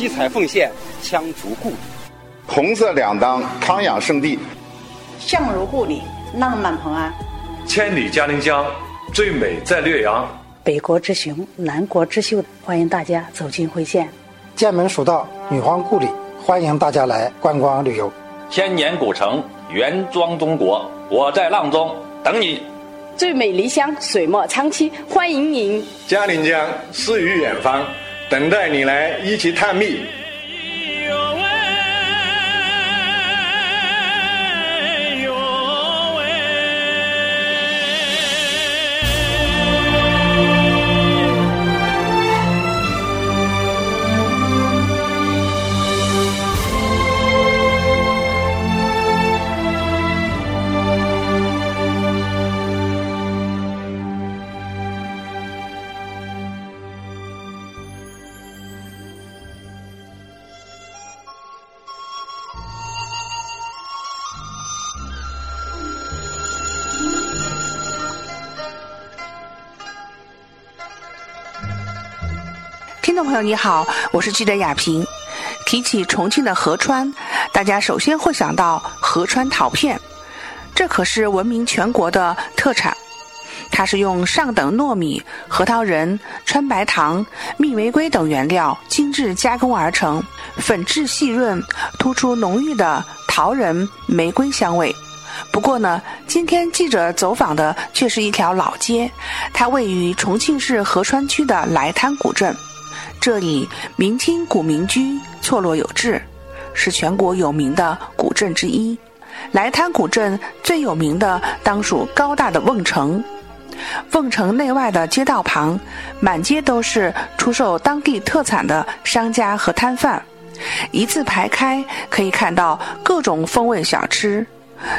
七彩凤县羌族故里，红色两当康养圣地，相如故里浪漫蓬安，千里嘉陵江最美在略阳，北国之雄南国之秀，欢迎大家走进辉县。剑门蜀道女皇故里，欢迎大家来观光旅游。千年古城原装中国，我在阆中等你。最美离乡水墨长期，欢迎您。嘉陵江诗与远方，等待你来一起探秘。听众朋友，你好，我是记者亚平。提起重庆的合川，大家首先会想到合川陶片，这可是闻名全国的特产。它是用上等糯米、核桃仁、川白糖、蜜玫瑰等原料精致加工而成，粉质细润，突出浓郁的桃仁、玫瑰香味。不过呢，今天记者走访的却是一条老街，它位于重庆市合川区的来滩古镇。这里明清古民居错落有致，是全国有名的古镇之一。来滩古镇最有名的当属高大的瓮城。瓮城内外的街道旁，满街都是出售当地特产的商家和摊贩，一字排开，可以看到各种风味小吃，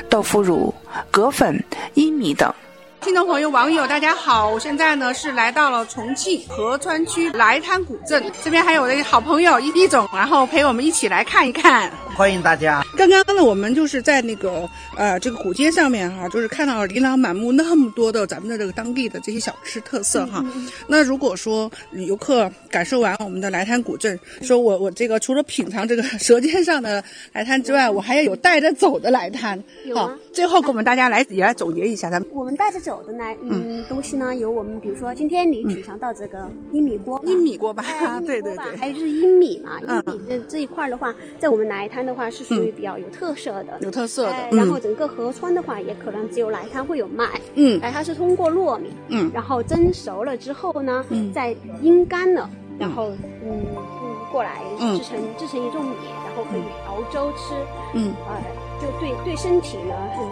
豆腐乳、葛粉、薏米等。听众朋友、网友，大家好！我现在呢是来到了重庆合川区来滩古镇，这边还有我的好朋友一一总，然后陪我们一起来看一看。欢迎大家！刚刚呢，我们就是在那个呃这个古街上面哈，就是看到了琳琅满目那么多的咱们的这个当地的这些小吃特色哈。那如果说游客感受完我们的来滩古镇，说我我这个除了品尝这个舌尖上的来滩之外，我还要有带着走的来滩。好，最后给我们大家来也来总结一下，咱们我们带着走。有的呢，嗯，东西呢有我们，比如说今天你品尝到这个薏米锅，薏 米锅吧，对对对，还有就是薏米嘛，薏米这这一块的话，在我们来滩的话是属于比较有特色的，有特色的。然后整个合川的话，也可能只有来滩会有卖，嗯，哎，它是通过糯米，嗯，然后蒸熟了之后呢，嗯，再阴干了，然后嗯嗯过来制成制成一种米，然后可以熬粥吃，嗯，呃，就对对身体呢很。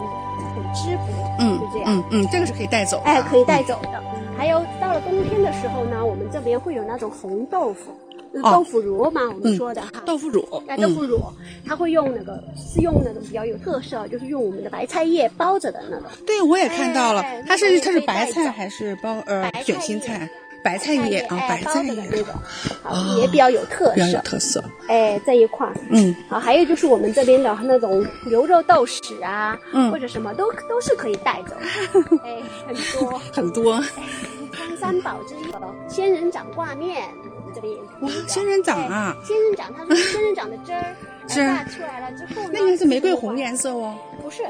很滋补，嗯，就这样，嗯嗯，这个是可以带走，哎，可以带走的。还有到了冬天的时候呢，我们这边会有那种红豆腐，豆腐乳嘛，我们说的哈，豆腐乳，哎，豆腐乳，它会用那个是用那种比较有特色，就是用我们的白菜叶包着的那种。对，我也看到了，它是它是白菜还是包呃卷心菜？白菜叶啊，白菜叶那种，好也比较有特色，比较有特色。哎，这一块儿嗯，好，还有就是我们这边的那种牛肉豆豉啊，嗯，或者什么都都是可以带走，哎，很多 很多。汤三宝之一的仙人掌挂面，我们这边哇，仙人掌啊，仙人掌，它是 仙人掌的汁儿汁榨出来了之后，那个是玫瑰红颜色哦，不是。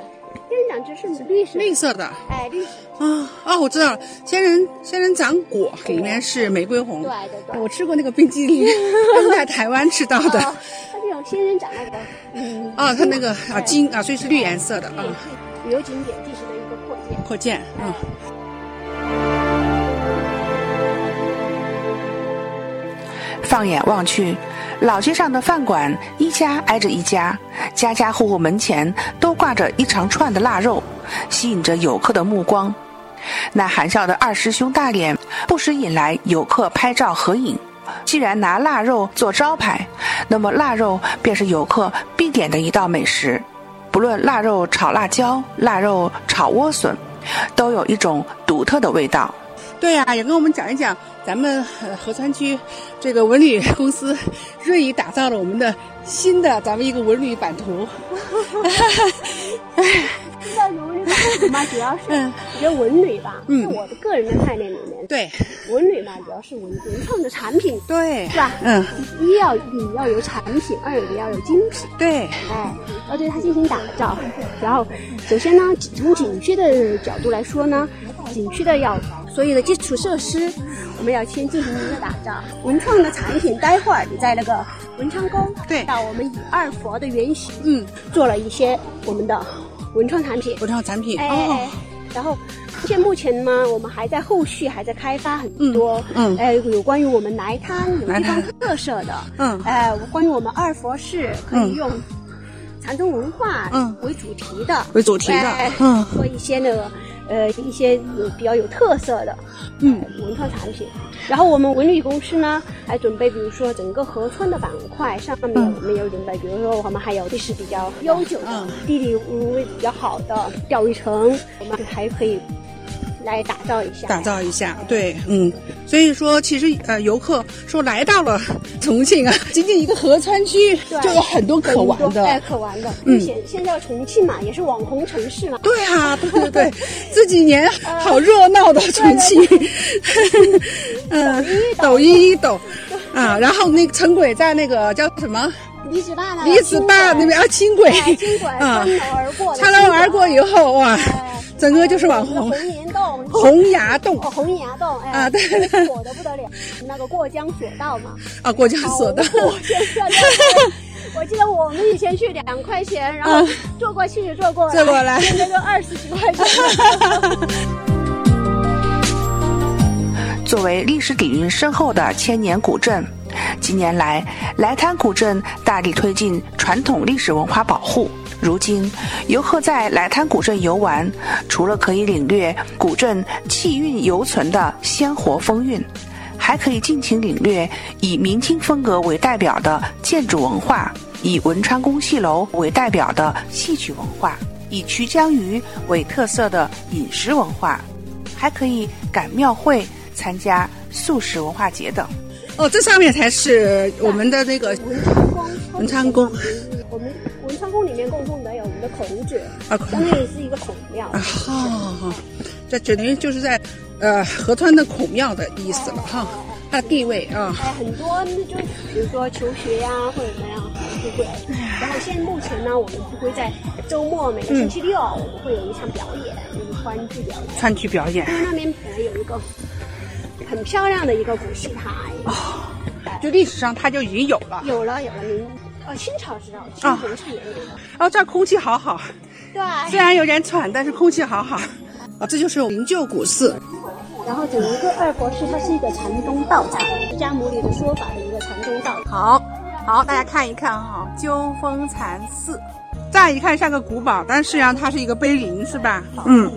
仙人掌汁是绿色，绿色的，哎，绿色啊啊！我知道了，仙人仙人掌果里面是玫瑰红，对对对，我吃过那个冰激凌，是在台湾吃到的。它这种仙人掌那个，嗯，啊，它那个啊金啊，所以是绿颜色的啊。旅游景点地势的一个扩建，扩建，嗯。放眼望去，老街上的饭馆一家挨着一家，家家户户门前都挂着一长串的腊肉，吸引着游客的目光。那含笑的二师兄大脸，不时引来游客拍照合影。既然拿腊肉做招牌，那么腊肉便是游客必点的一道美食。不论腊肉炒辣椒、腊肉炒莴笋，都有一种独特的味道。对呀、也跟我们讲一讲咱们呃合川区这个文旅公司锐意打造了我们的新的咱们一个文旅版图。在努力我们主要是觉得文旅吧，在我的个人的概念里面，对文旅嘛，主要是文文创的产品，对，是吧？嗯，一要你要有产品，二你要有精品，对，哎，要对它进行打造。然后，首先呢，从景区的角度来说呢，景区的要所有的基础设施，我们要先进行一个打造。文创的产品，待会儿你在那个文昌宫，对，到我们以二佛的原型，嗯，做了一些我们的文创产品，文创产品，哦，然后。现目前呢，我们还在后续还在开发很多，嗯，呃，有关于我们来滩有地方特色的，嗯，呃，关于我们二佛寺可以用禅宗文化嗯。为主题的，为主题的，嗯，做一些那个呃一些比较有特色的，嗯，文创产品。然后我们文旅公司呢，还准备比如说整个河村的板块上面，我们有准备，比如说我们还有历史比较悠久的、地理位置比较好的钓鱼城，我们还可以。来打造一下，打造一下，对，嗯，所以说其实呃，游客说来到了重庆啊，仅仅一个合川区就有很多可玩的，哎，可玩的。嗯，现现在重庆嘛，也是网红城市嘛。对啊，对对对，这几年好热闹的重庆，嗯，抖音一抖啊，然后那个城轨在那个叫什么？离子坝呢离子坝那边啊，轻轨，轻轨啊，穿楼而过，穿楼而过以后哇。整个就是网红，红岩洞、洪崖洞、洪崖洞，哎啊，对对对，火的不得了。那个过江索道嘛，啊，过江索道。我记得我们以前去两块钱，然后坐过去坐过来，坐过来，现在都二十几块钱。作为历史底蕴深厚的千年古镇，近年来来滩古镇大力推进传统历史文化保护。如今，游客在来滩古镇游玩，除了可以领略古镇气韵犹存的鲜活风韵，还可以尽情领略以明清风格为代表的建筑文化，以文昌宫戏楼为代表的戏曲文化，以曲江鱼为特色的饮食文化，还可以赶庙会、参加素食文化节等。哦，这上面才是我们的那个文昌宫。文昌宫。我们文昌宫里面共同的有我们的孔子，啊，相当于是一个孔庙。啊，好好好，这等于就是在呃河川的孔庙的意思了哈，它的地位啊。哎，很多就比如说求学呀或者怎么样就会。然后现在目前呢，我们会在周末每个星期六，我们会有一场表演，就是川剧表演。川剧表演。因为那边本来有一个很漂亮的一个古戏台。哦。就历史上它就已经有了。有了，有了，您。哦，清朝知道，清洪是有的。哦，这儿空气好好。对。虽然有点喘，但是空气好好。啊，这就是灵鹫古寺。然后整个二佛寺，它是一个禅宗道场，释迦牟尼的说法的一个禅宗道场。好，好，大家看一看哈，鸠峰禅寺，乍一看像个古堡，但实际上它是一个碑林，是吧？嗯。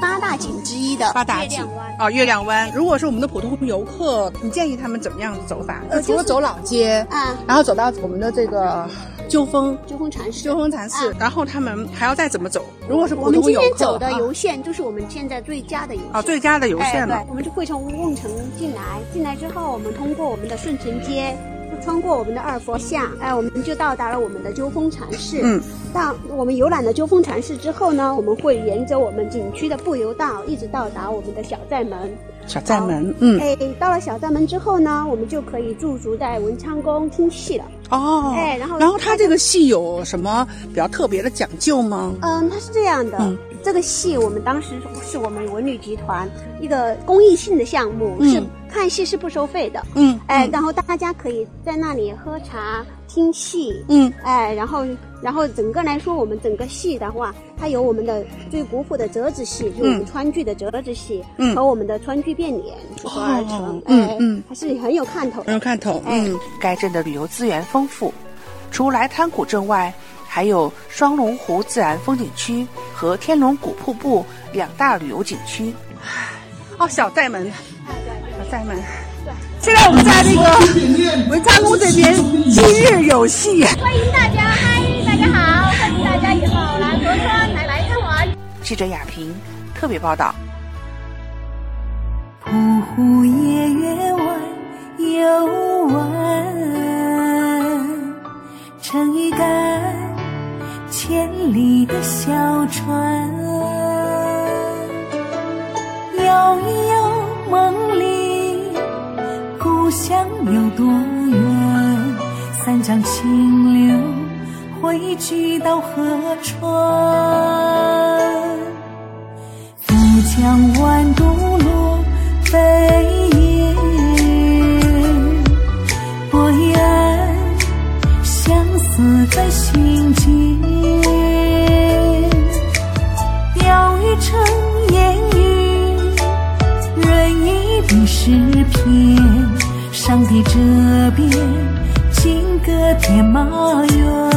八大景之一的八大景啊，月亮湾。如果是我们的普通游客，你建议他们怎么样走法？呃，除了走老街啊，然后走到我们的这个鸠峰鸠峰禅寺，鸠峰禅寺，然后他们还要再怎么走？如果是普通游客，我们今天走的游线就是我们现在最佳的游线啊，最佳的游线了。我们就会从瓮城进来，进来之后我们通过我们的顺城街。穿过我们的二佛像，哎，我们就到达了我们的鸠峰禅寺。嗯，到我们游览了鸠峰禅寺之后呢，我们会沿着我们景区的步游道，一直到达我们的小寨门。小寨门，嗯，哎，到了小寨门之后呢，我们就可以驻足在文昌宫听戏了。哦，哎，然后，然后它这个戏有什么比较特别的讲究吗？嗯，它是这样的，这个戏我们当时是我们文旅集团一个公益性的项目，是看戏是不收费的。嗯，哎，然后大家可以在那里喝茶。听戏，嗯，哎，然后，然后整个来说，我们整个戏的话，它有我们的最古朴的折子戏，就是我们川剧的折子戏，嗯，和我们的川剧变脸组合而成，嗯嗯，还是很有看头，很有看头，嗯。该镇的旅游资源丰富，除来滩古镇外，还有双龙湖自然风景区和天龙谷瀑布两大旅游景区。哦，小寨门，小寨门。现在我们在那个文昌宫这边，今日有戏，欢迎大家，嗨，大家好，欢迎大家以后来合川来来看玩。记者亚萍特别报道。铺户夜月弯又弯，撑一杆千里的小船。有多远？三江清流汇聚到河川，富江湾。年马月。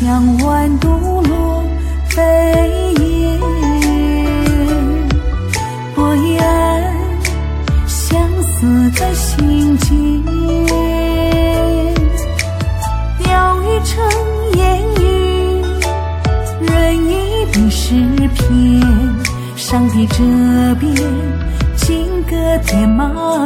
江晚独落飞雁，波依岸，相思在心间。雕一成烟雨，人一笔诗篇。上别这边，金戈铁马。